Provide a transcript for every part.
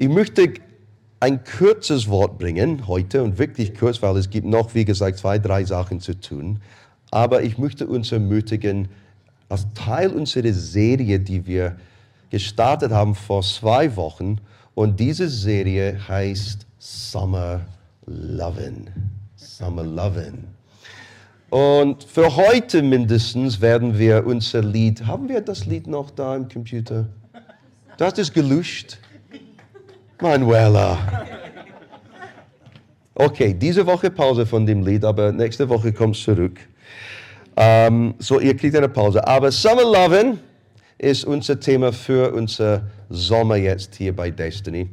Ich möchte ein kurzes Wort bringen heute und wirklich kurz, weil es gibt noch, wie gesagt, zwei, drei Sachen zu tun. Aber ich möchte uns ermutigen, als Teil unserer Serie, die wir gestartet haben vor zwei Wochen, und diese Serie heißt Summer Lovin'. Summer Lovin'. Und für heute mindestens werden wir unser Lied, haben wir das Lied noch da im Computer? Das ist gelöscht. Manuela. Okay, diese Woche Pause von dem Lied, aber nächste Woche kommt es zurück. Um, so, ihr kriegt eine Pause. Aber Summer Lovin' ist unser Thema für unser Sommer jetzt hier bei Destiny.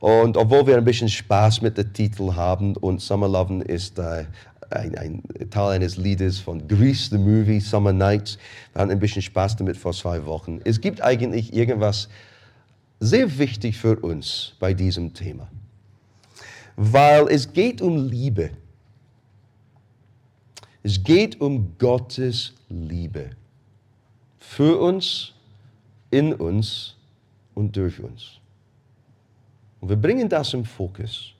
Und obwohl wir ein bisschen Spaß mit dem Titel haben und Summer Lovin' ist äh, ein, ein, Teil eines Liedes von Grease, the Movie, Summer Nights. Wir hatten ein bisschen Spaß damit vor zwei Wochen. Es gibt eigentlich irgendwas sehr wichtig für uns bei diesem Thema, weil es geht um Liebe. Es geht um Gottes Liebe für uns, in uns und durch uns. Und wir bringen das im Fokus.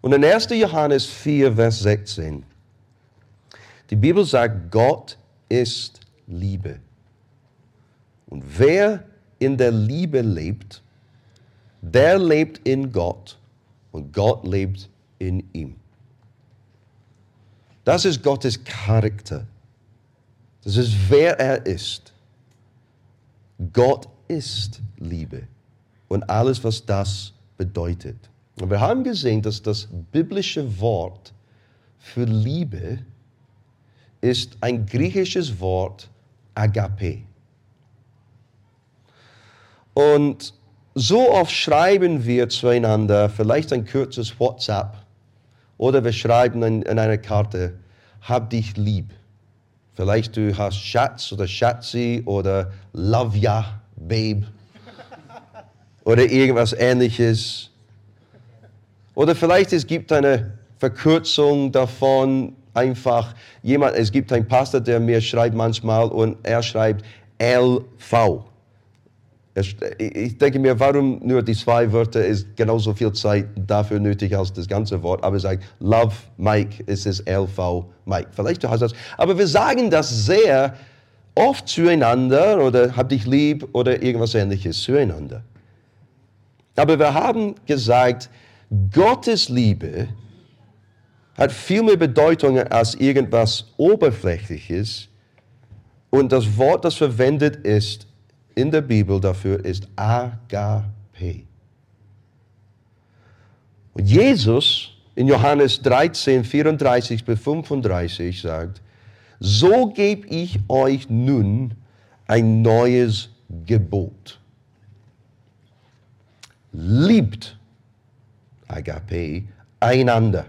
Und in 1. Johannes 4, Vers 16, die Bibel sagt, Gott ist Liebe. Und wer in der Liebe lebt, der lebt in Gott und Gott lebt in ihm. Das ist Gottes Charakter. Das ist, wer er ist. Gott ist Liebe und alles, was das bedeutet. Und wir haben gesehen, dass das biblische Wort für Liebe ist ein griechisches Wort Agape. Und so oft schreiben wir zueinander, vielleicht ein kurzes WhatsApp oder wir schreiben in, in einer Karte, hab dich lieb. Vielleicht du hast Schatz oder Schatzi oder Love ya, Babe oder irgendwas ähnliches. Oder vielleicht es gibt eine Verkürzung davon, einfach jemand, es gibt einen Pastor, der mir schreibt manchmal und er schreibt LV. Ich denke mir, warum nur die zwei Wörter ist genauso viel Zeit dafür nötig als das ganze Wort. Aber er sagt, Love Mike, es ist LV Mike. Vielleicht du hast das. Aber wir sagen das sehr oft zueinander oder hab dich lieb oder irgendwas ähnliches zueinander. Aber wir haben gesagt, Gottes Liebe hat viel mehr Bedeutung als irgendwas Oberflächliches. Und das Wort, das verwendet ist, in der Bibel dafür ist Agape. Und Jesus in Johannes 13, 34 bis 35 sagt, so gebe ich euch nun ein neues Gebot. Liebt, Agape, einander,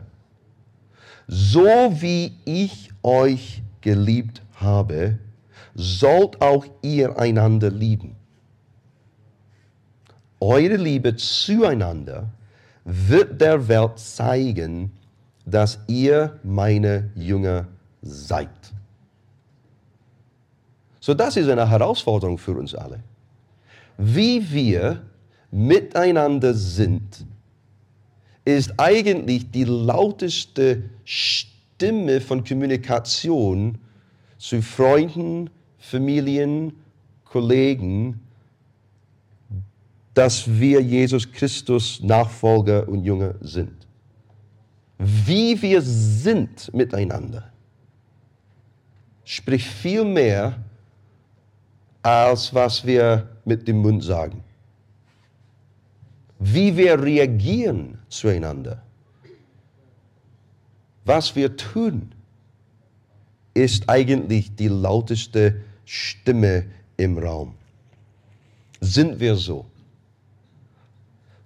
so wie ich euch geliebt habe, sollt auch ihr einander lieben. Eure Liebe zueinander wird der Welt zeigen, dass ihr meine Jünger seid. So, das ist eine Herausforderung für uns alle. Wie wir miteinander sind, ist eigentlich die lauteste Stimme von Kommunikation zu Freunden, Familien, Kollegen, dass wir Jesus Christus Nachfolger und Jünger sind. Wie wir sind miteinander spricht viel mehr, als was wir mit dem Mund sagen. Wie wir reagieren zueinander, was wir tun, ist eigentlich die lauteste Stimme im Raum. Sind wir so?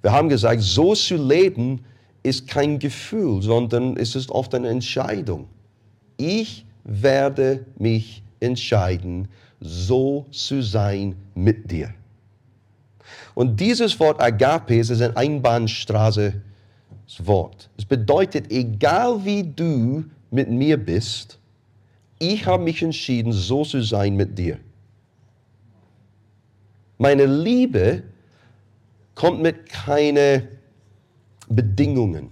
Wir haben gesagt, so zu leben ist kein Gefühl, sondern es ist oft eine Entscheidung. Ich werde mich entscheiden, so zu sein mit dir. Und dieses Wort Agape ist ein Einbahnstraße Wort. Es bedeutet, egal wie du mit mir bist, ich habe mich entschieden, so zu sein mit dir. Meine Liebe kommt mit keine Bedingungen.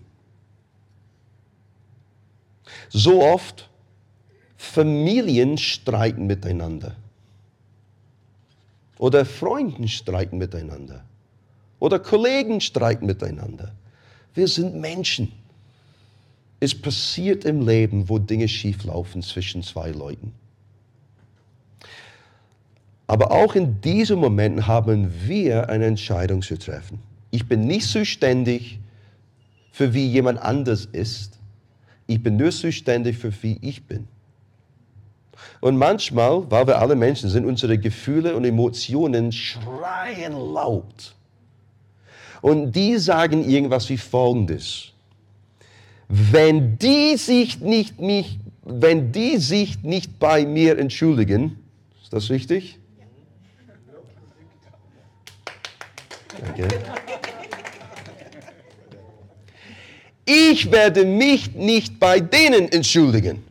So oft Familien streiten miteinander. Oder Freunden streiten miteinander. Oder Kollegen streiten miteinander. Wir sind Menschen. Es passiert im Leben, wo Dinge schieflaufen zwischen zwei Leuten. Aber auch in diesen Momenten haben wir eine Entscheidung zu treffen. Ich bin nicht zuständig für wie jemand anders ist. Ich bin nur zuständig für wie ich bin. Und manchmal, weil wir alle Menschen sind, unsere Gefühle und Emotionen schreien laut. Und die sagen irgendwas wie folgendes. Wenn die sich nicht, mich, wenn die sich nicht bei mir entschuldigen, ist das richtig? Danke. Ich werde mich nicht bei denen entschuldigen.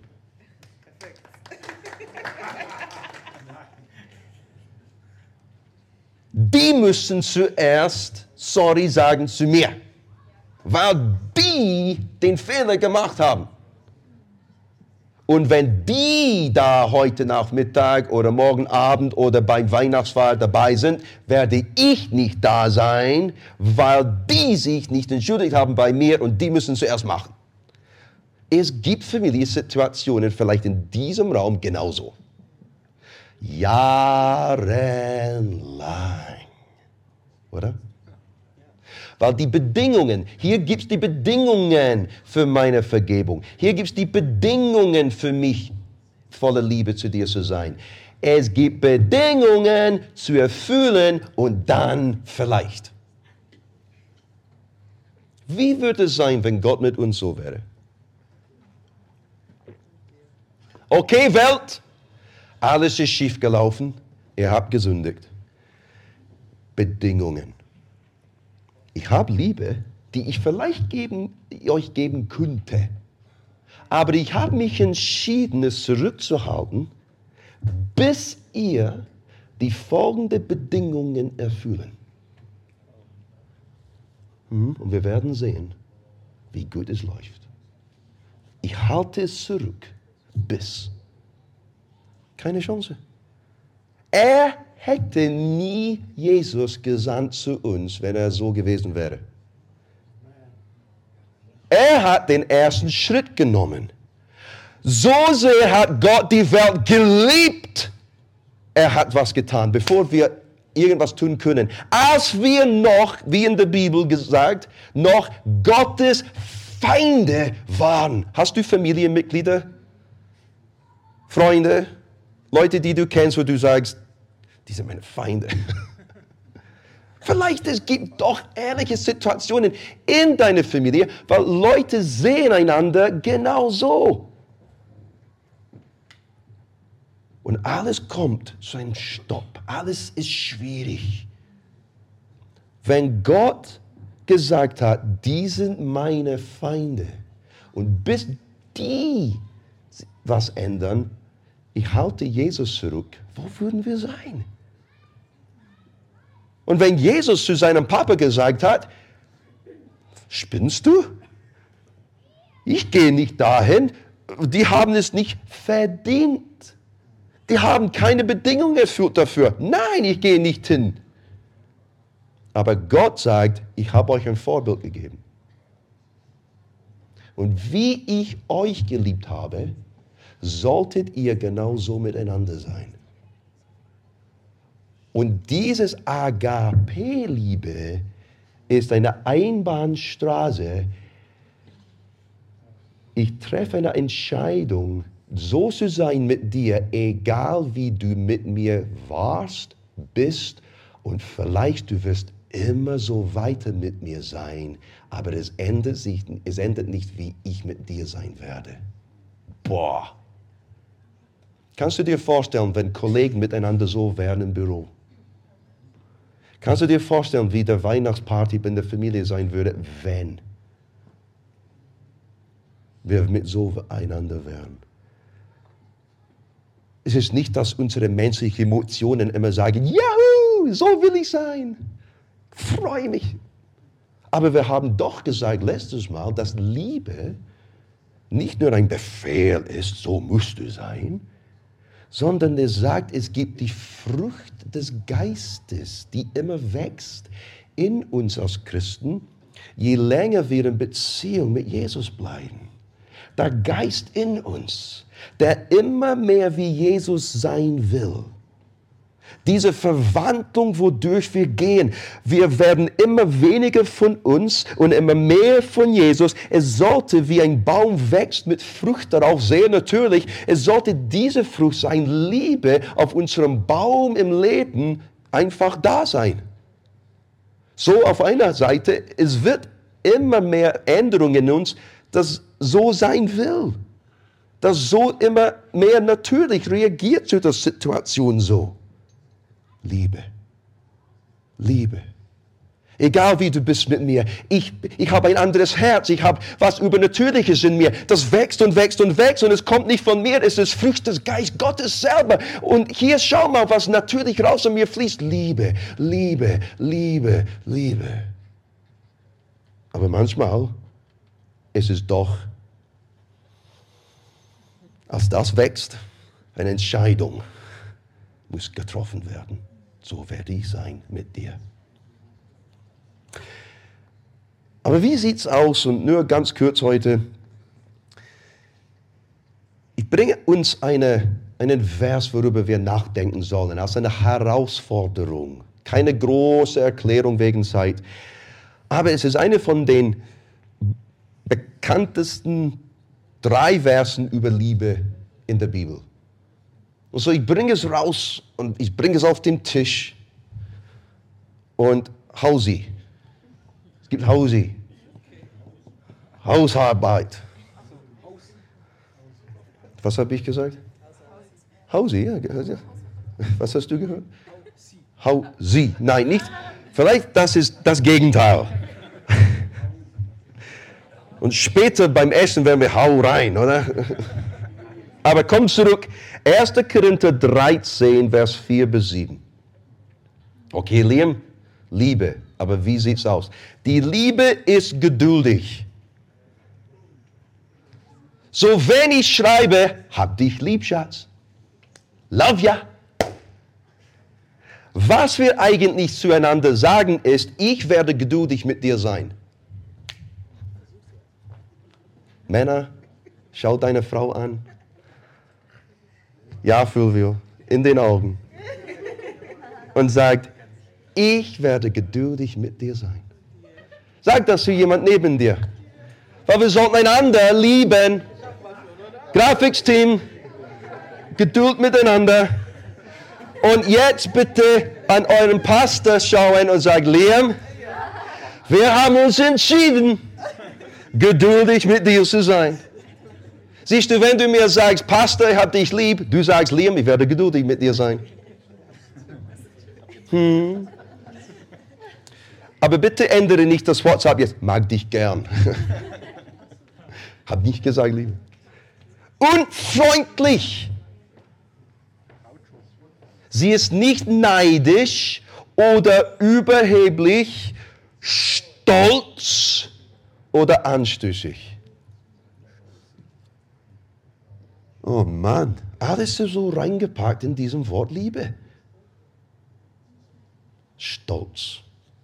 Die müssen zuerst sorry sagen zu mir, weil die den Fehler gemacht haben. Und wenn die da heute Nachmittag oder morgen Abend oder beim Weihnachtsfeier dabei sind, werde ich nicht da sein, weil die sich nicht entschuldigt haben bei mir und die müssen zuerst machen. Es gibt Familiensituationen vielleicht in diesem Raum genauso. Jahrelang. Oder? Weil die Bedingungen, hier gibt es die Bedingungen für meine Vergebung. Hier gibt es die Bedingungen für mich, voller Liebe zu dir zu sein. Es gibt Bedingungen zu erfüllen und dann vielleicht. Wie würde es sein, wenn Gott mit uns so wäre? Okay, Welt, alles ist schiefgelaufen, ihr habt gesündigt. Bedingungen ich habe Liebe, die ich vielleicht geben, euch geben könnte. Aber ich habe mich entschieden, es zurückzuhalten, bis ihr die folgenden Bedingungen erfüllen. Hm, und wir werden sehen, wie gut es läuft. Ich halte es zurück, bis. Keine Chance. Er hätte nie Jesus gesandt zu uns, wenn er so gewesen wäre. Er hat den ersten Schritt genommen. So sehr hat Gott die Welt geliebt. Er hat was getan, bevor wir irgendwas tun können. Als wir noch, wie in der Bibel gesagt, noch Gottes Feinde waren. Hast du Familienmitglieder? Freunde? Leute, die du kennst, wo du sagst, die sind meine Feinde. Vielleicht es gibt doch ehrliche Situationen in deiner Familie, weil Leute sehen einander genau so. Und alles kommt zu einem Stopp. Alles ist schwierig. Wenn Gott gesagt hat, die sind meine Feinde und bis die was ändern, ich halte Jesus zurück, wo würden wir sein? Und wenn Jesus zu seinem Papa gesagt hat, spinnst du? Ich gehe nicht dahin, die haben es nicht verdient. Die haben keine Bedingungen erfüllt dafür. Nein, ich gehe nicht hin. Aber Gott sagt, ich habe euch ein Vorbild gegeben. Und wie ich euch geliebt habe, solltet ihr genauso miteinander sein. Und dieses Agape-Liebe ist eine Einbahnstraße. Ich treffe eine Entscheidung, so zu sein mit dir, egal wie du mit mir warst, bist und vielleicht du wirst immer so weiter mit mir sein, aber es ändert, sich, es ändert nicht, wie ich mit dir sein werde. Boah. Kannst du dir vorstellen, wenn Kollegen miteinander so wären im Büro? Kannst du dir vorstellen, wie der Weihnachtsparty in der Familie sein würde, wenn wir mit so einander wären? Es ist nicht, dass unsere menschlichen Emotionen immer sagen, Juhu, so will ich sein. freue mich. Aber wir haben doch gesagt letztes Mal, dass Liebe nicht nur ein Befehl ist, so musst du sein, sondern er sagt, es gibt die Frucht des Geistes, die immer wächst in uns als Christen, je länger wir in Beziehung mit Jesus bleiben. Der Geist in uns, der immer mehr wie Jesus sein will. Diese Verwandlung, wodurch wir gehen. Wir werden immer weniger von uns und immer mehr von Jesus. Es sollte wie ein Baum wächst mit Frucht darauf, sehr natürlich. Es sollte diese Frucht sein, Liebe auf unserem Baum im Leben einfach da sein. So auf einer Seite, es wird immer mehr Änderungen in uns, das so sein will. Das so immer mehr natürlich reagiert zu der Situation so. Liebe. Liebe. Egal wie du bist mit mir, ich, ich habe ein anderes Herz, ich habe was Übernatürliches in mir. Das wächst und wächst und wächst und es kommt nicht von mir, es ist Frucht des Geistes Gottes selber. Und hier schau mal, was natürlich raus an mir fließt. Liebe, Liebe, Liebe, Liebe. Aber manchmal ist es doch, als das wächst, eine Entscheidung muss getroffen werden so werde ich sein mit dir. Aber wie sieht es aus? Und nur ganz kurz heute. Ich bringe uns eine, einen Vers, worüber wir nachdenken sollen, als eine Herausforderung. Keine große Erklärung wegen Zeit. Aber es ist eine von den bekanntesten drei Versen über Liebe in der Bibel. Und so, ich bringe es raus und ich bringe es auf den Tisch und Hausi. Es gibt Hausi. Hausarbeit. Was habe ich gesagt? Hausi, ja. Was hast du gehört? Hausi. Nein, nicht. Vielleicht das ist das Gegenteil. Und später beim Essen werden wir Hau rein, oder? Aber komm zurück. 1. Korinther 13, Vers 4 bis 7. Okay, Liam? Liebe. Aber wie sieht's aus? Die Liebe ist geduldig. So wenn ich schreibe, hab dich lieb, Schatz. Love ya. Was wir eigentlich zueinander sagen ist, ich werde geduldig mit dir sein. Männer, schau deine Frau an. Ja, Fulvio, in den Augen. Und sagt, ich werde geduldig mit dir sein. Sag das zu jemand neben dir. Weil wir sollten einander lieben. Grafiksteam, Geduld miteinander. Und jetzt bitte an euren Pastor schauen und sagen, Liam, wir haben uns entschieden, geduldig mit dir zu sein. Siehst du, wenn du mir sagst, Pastor, ich habe dich lieb, du sagst, Liam, ich werde geduldig mit dir sein. Hm. Aber bitte ändere nicht das WhatsApp jetzt, mag dich gern. Hab nicht gesagt, Liebe. Und freundlich. Sie ist nicht neidisch oder überheblich, stolz oder anstößig. Oh Mann, alles ist so reingepackt in diesem Wort Liebe. Stolz.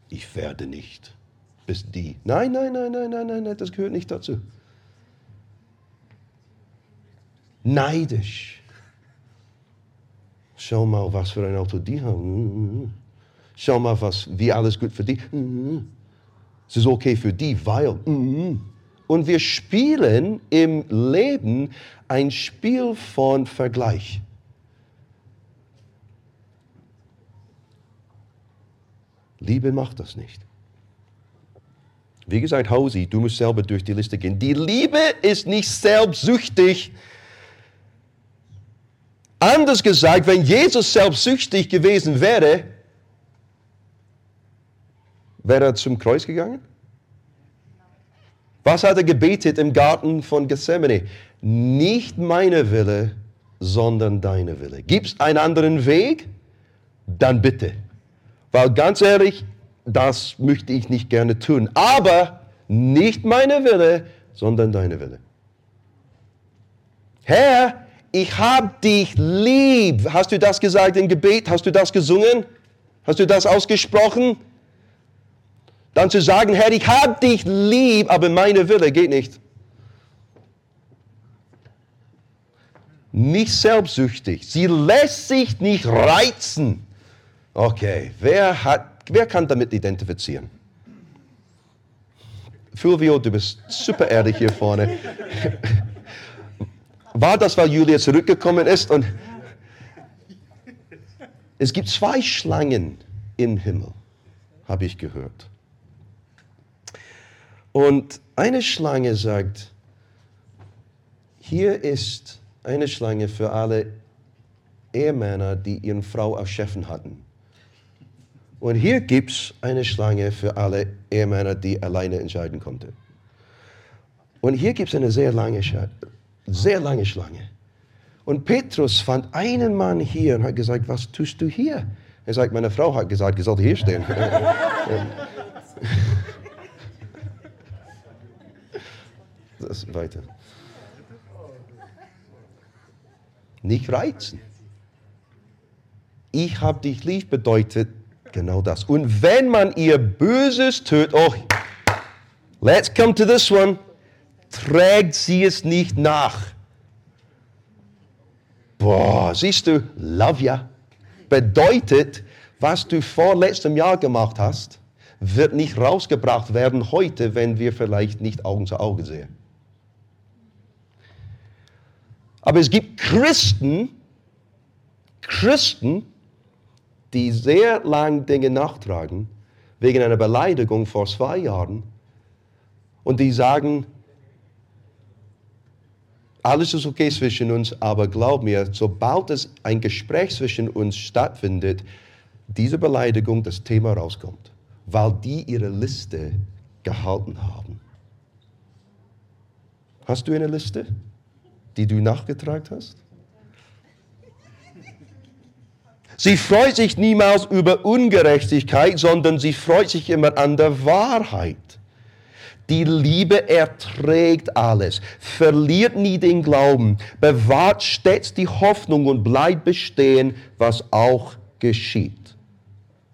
Ich werde nicht. Bis die. Nein, nein, nein, nein, nein, nein, nein, das gehört nicht dazu. Neidisch. Schau mal, was für ein Auto die haben. Schau mal, was, wie alles gut für die. Es ist okay für die, weil. Und wir spielen im Leben ein Spiel von Vergleich. Liebe macht das nicht. Wie gesagt, Hausi, du musst selber durch die Liste gehen. Die Liebe ist nicht selbstsüchtig. Anders gesagt, wenn Jesus selbstsüchtig gewesen wäre, wäre er zum Kreuz gegangen? Was hat er gebetet im Garten von Gethsemane? Nicht meine Wille, sondern deine Wille. Gibt es einen anderen Weg? Dann bitte. Weil ganz ehrlich, das möchte ich nicht gerne tun. Aber nicht meine Wille, sondern deine Wille. Herr, ich habe dich lieb. Hast du das gesagt im Gebet? Hast du das gesungen? Hast du das ausgesprochen? Dann zu sagen, Herr, ich habe dich lieb, aber meine Wille geht nicht. Nicht selbstsüchtig. Sie lässt sich nicht reizen. Okay, wer, hat, wer kann damit identifizieren? Fulvio, du bist super ehrlich hier vorne. War das, weil Julia zurückgekommen ist? Und es gibt zwei Schlangen im Himmel, habe ich gehört. Und eine Schlange sagt, hier ist eine Schlange für alle Ehemänner, die ihren Frau als Chefin hatten. Und hier gibt es eine Schlange für alle Ehemänner, die alleine entscheiden konnten. Und hier gibt es eine sehr lange, sehr lange Schlange. Und Petrus fand einen Mann hier und hat gesagt, was tust du hier? Er sagt, meine Frau hat gesagt, ich sollte hier stehen. das weiter. Nicht reizen. Ich habe dich lieb bedeutet, Genau das. Und wenn man ihr Böses tut, oh, let's come to this one, trägt sie es nicht nach. Boah, siehst du, love ya bedeutet, was du vor letztem Jahr gemacht hast, wird nicht rausgebracht werden heute, wenn wir vielleicht nicht Augen zu Auge sehen. Aber es gibt Christen, Christen, die sehr lang Dinge nachtragen, wegen einer Beleidigung vor zwei Jahren, und die sagen, alles ist okay zwischen uns, aber glaub mir, sobald es ein Gespräch zwischen uns stattfindet, diese Beleidigung, das Thema rauskommt, weil die ihre Liste gehalten haben. Hast du eine Liste, die du nachgetragen hast? Sie freut sich niemals über Ungerechtigkeit, sondern sie freut sich immer an der Wahrheit. Die Liebe erträgt alles, verliert nie den Glauben, bewahrt stets die Hoffnung und bleibt bestehen, was auch geschieht.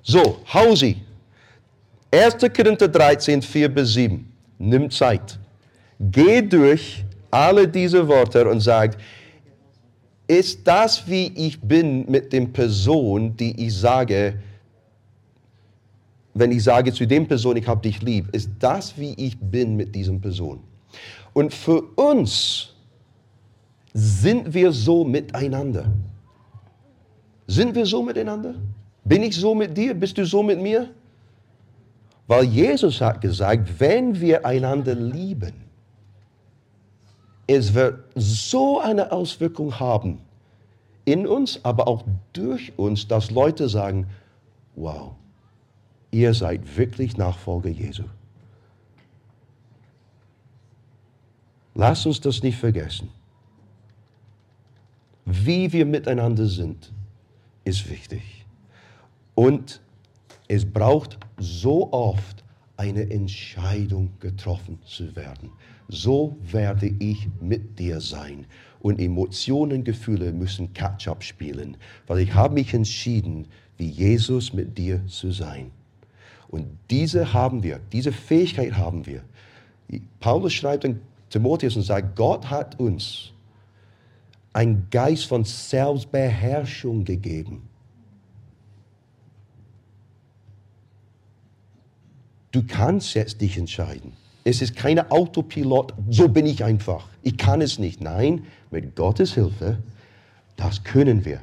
So, Hausi, 1. Korinther 13, 4 bis 7. Nimm Zeit. Geh durch alle diese Worte und sag, ist das, wie ich bin mit dem Person, die ich sage, wenn ich sage zu dem Person, ich habe dich lieb, ist das, wie ich bin mit diesem Person. Und für uns sind wir so miteinander. Sind wir so miteinander? Bin ich so mit dir? Bist du so mit mir? Weil Jesus hat gesagt, wenn wir einander lieben, es wird so eine Auswirkung haben in uns, aber auch durch uns, dass Leute sagen, wow, ihr seid wirklich Nachfolger Jesu. Lass uns das nicht vergessen. Wie wir miteinander sind, ist wichtig. Und es braucht so oft eine Entscheidung getroffen zu werden so werde ich mit dir sein. Und Emotionen, Gefühle müssen Catch-up spielen, weil ich habe mich entschieden, wie Jesus mit dir zu sein. Und diese haben wir, diese Fähigkeit haben wir. Paulus schreibt an Timotheus und sagt, Gott hat uns einen Geist von Selbstbeherrschung gegeben. Du kannst jetzt dich entscheiden. Es ist keine Autopilot, so bin ich einfach. Ich kann es nicht. Nein, mit Gottes Hilfe, das können wir.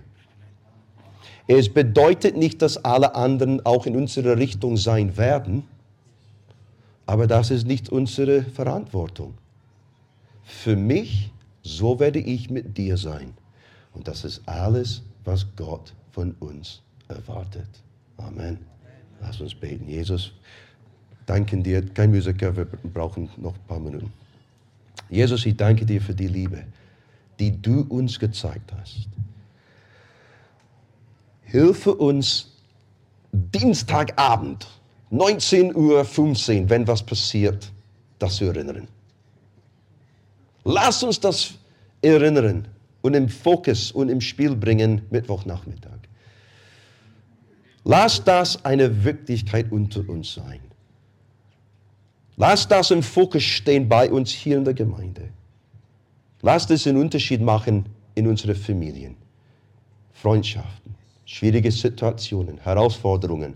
Es bedeutet nicht, dass alle anderen auch in unserer Richtung sein werden, aber das ist nicht unsere Verantwortung. Für mich, so werde ich mit dir sein. Und das ist alles, was Gott von uns erwartet. Amen. Lass uns beten. Jesus, danken dir. Kein Musiker, wir brauchen noch ein paar Minuten. Jesus, ich danke dir für die Liebe, die du uns gezeigt hast. Hilfe uns, Dienstagabend 19.15 Uhr, wenn was passiert, das zu erinnern. Lass uns das erinnern und im Fokus und im Spiel bringen Mittwochnachmittag. Lass das eine Wirklichkeit unter uns sein. Lass das im Fokus stehen bei uns hier in der Gemeinde. Lass das einen Unterschied machen in unseren Familien, Freundschaften, schwierige Situationen, Herausforderungen.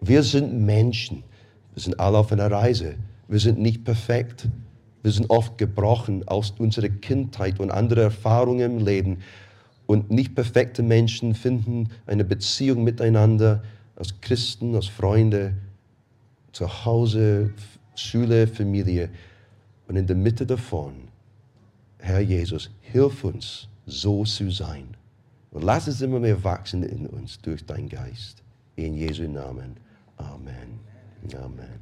Wir sind Menschen. Wir sind alle auf einer Reise. Wir sind nicht perfekt. Wir sind oft gebrochen aus unserer Kindheit und anderen Erfahrungen im Leben. Und nicht perfekte Menschen finden eine Beziehung miteinander als Christen, als Freunde, zu Hause, Schule, Familie. Und in der Mitte davon, Herr Jesus, hilf uns, so zu sein. Und lass es immer mehr wachsen in uns durch deinen Geist. In Jesu Namen. Amen. Amen.